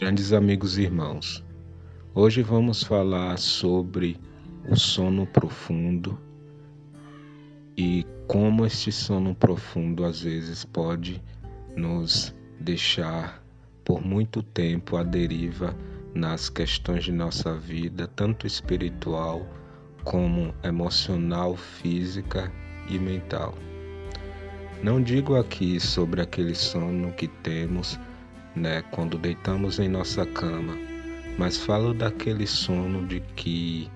Grandes amigos e irmãos, hoje vamos falar sobre o sono profundo e como este sono profundo às vezes pode nos deixar por muito tempo à deriva nas questões de nossa vida, tanto espiritual como emocional, física e mental. Não digo aqui sobre aquele sono que temos né, quando deitamos em nossa cama, mas falo daquele sono de que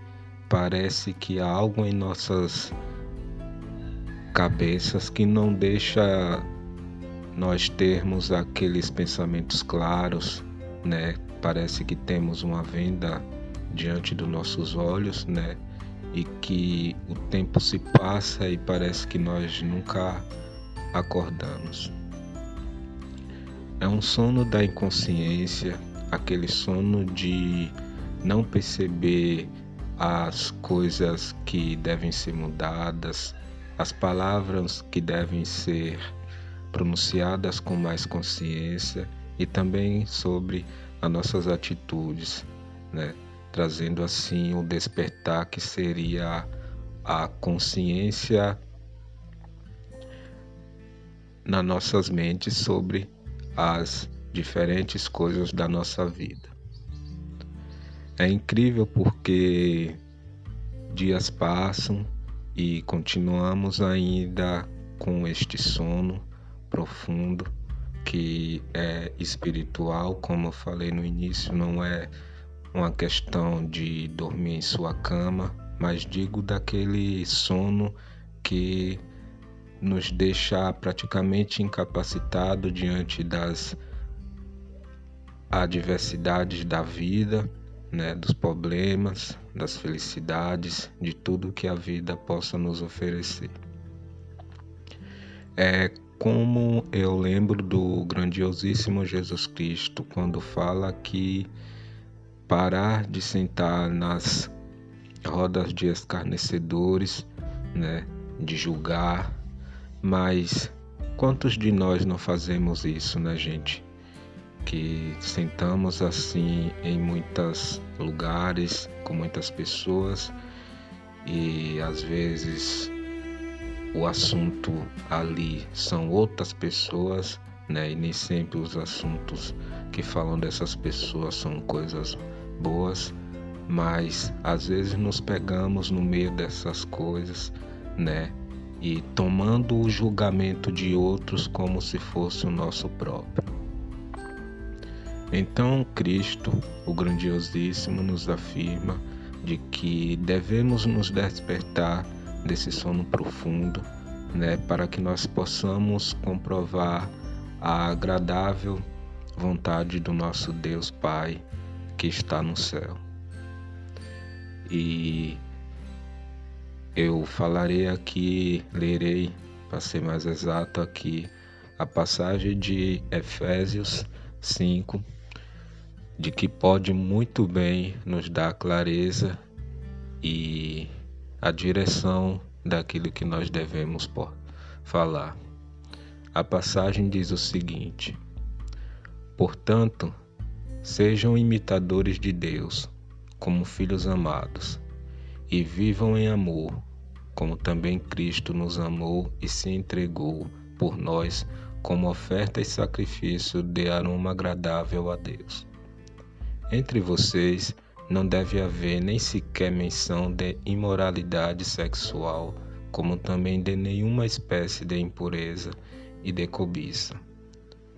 parece que há algo em nossas cabeças que não deixa nós termos aqueles pensamentos claros, né? Parece que temos uma venda diante dos nossos olhos, né? E que o tempo se passa e parece que nós nunca acordamos. É um sono da inconsciência, aquele sono de não perceber as coisas que devem ser mudadas, as palavras que devem ser pronunciadas com mais consciência e também sobre as nossas atitudes, né? trazendo assim o despertar que seria a consciência nas nossas mentes sobre as diferentes coisas da nossa vida. É incrível porque dias passam e continuamos ainda com este sono profundo que é espiritual, como eu falei no início, não é uma questão de dormir em sua cama, mas digo daquele sono que nos deixa praticamente incapacitado diante das adversidades da vida, né, dos problemas, das felicidades, de tudo que a vida possa nos oferecer. É como eu lembro do grandiosíssimo Jesus Cristo quando fala que parar de sentar nas rodas de escarnecedores, né, de julgar, mas quantos de nós não fazemos isso, né, gente? Que sentamos assim em muitos lugares, com muitas pessoas, e às vezes o assunto ali são outras pessoas, né? E nem sempre os assuntos que falam dessas pessoas são coisas boas, mas às vezes nos pegamos no meio dessas coisas, né? E tomando o julgamento de outros como se fosse o nosso próprio. Então, Cristo, o grandiosíssimo, nos afirma de que devemos nos despertar desse sono profundo, né, para que nós possamos comprovar a agradável vontade do nosso Deus Pai que está no céu. E eu falarei aqui, lerei, para ser mais exato aqui, a passagem de Efésios 5, de que pode muito bem nos dar clareza e a direção daquilo que nós devemos falar. A passagem diz o seguinte: Portanto, sejam imitadores de Deus, como filhos amados e vivam em amor, como também Cristo nos amou e se entregou por nós como oferta e sacrifício de aroma agradável a Deus. Entre vocês não deve haver nem sequer menção de imoralidade sexual, como também de nenhuma espécie de impureza e de cobiça,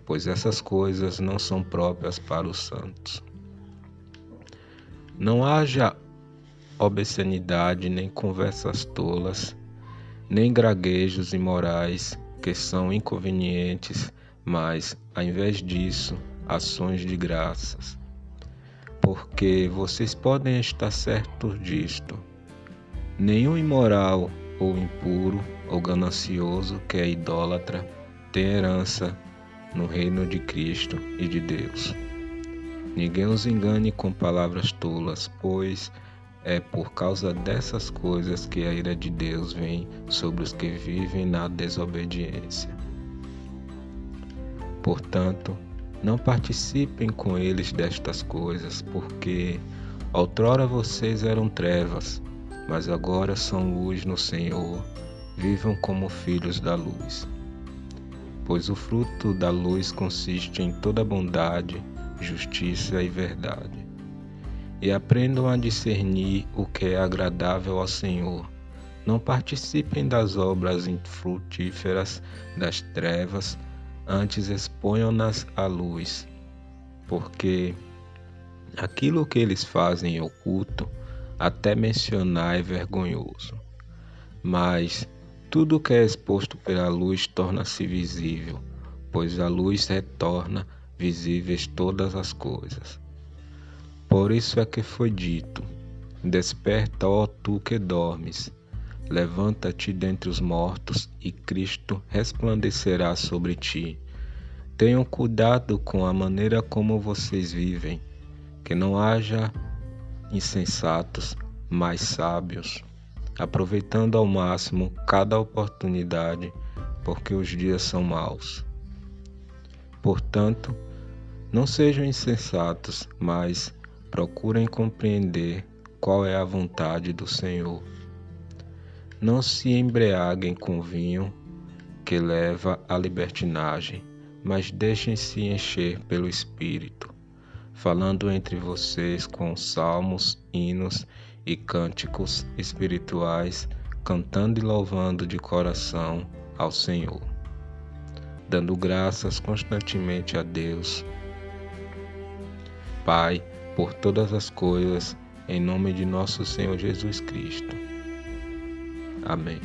pois essas coisas não são próprias para os santos. Não haja obscenidade, nem conversas tolas, nem graguejos imorais que são inconvenientes, mas, ao invés disso, ações de graças. Porque vocês podem estar certos disto: nenhum imoral ou impuro ou ganancioso que é idólatra tem herança no reino de Cristo e de Deus. Ninguém os engane com palavras tolas, pois é por causa dessas coisas que a ira de Deus vem sobre os que vivem na desobediência. Portanto, Não participem com eles destas coisas, porque outrora vocês eram trevas, mas agora são luz no Senhor. Vivam como filhos da luz. Pois o fruto da luz consiste em toda bondade, justiça e verdade. E aprendam a discernir o que é agradável ao Senhor. Não participem das obras infrutíferas das trevas, antes exponham-nas à luz, porque aquilo que eles fazem em oculto, até mencionar é vergonhoso. Mas tudo que é exposto pela luz torna-se visível, pois a luz retorna visíveis todas as coisas. Por isso é que foi dito: Desperta, ó tu que dormes, levanta-te dentre os mortos, e Cristo resplandecerá sobre ti. Tenham cuidado com a maneira como vocês vivem, que não haja insensatos, mas sábios aproveitando ao máximo cada oportunidade, porque os dias são maus. Portanto, não sejam insensatos, mas procurem compreender qual é a vontade do Senhor. Não se embriaguem com vinho que leva à libertinagem, mas deixem-se encher pelo Espírito, falando entre vocês com salmos, hinos e cânticos espirituais, cantando e louvando de coração ao Senhor, dando graças constantemente a Deus, Pai, por todas as coisas, em nome de nosso Senhor Jesus Cristo. Amém.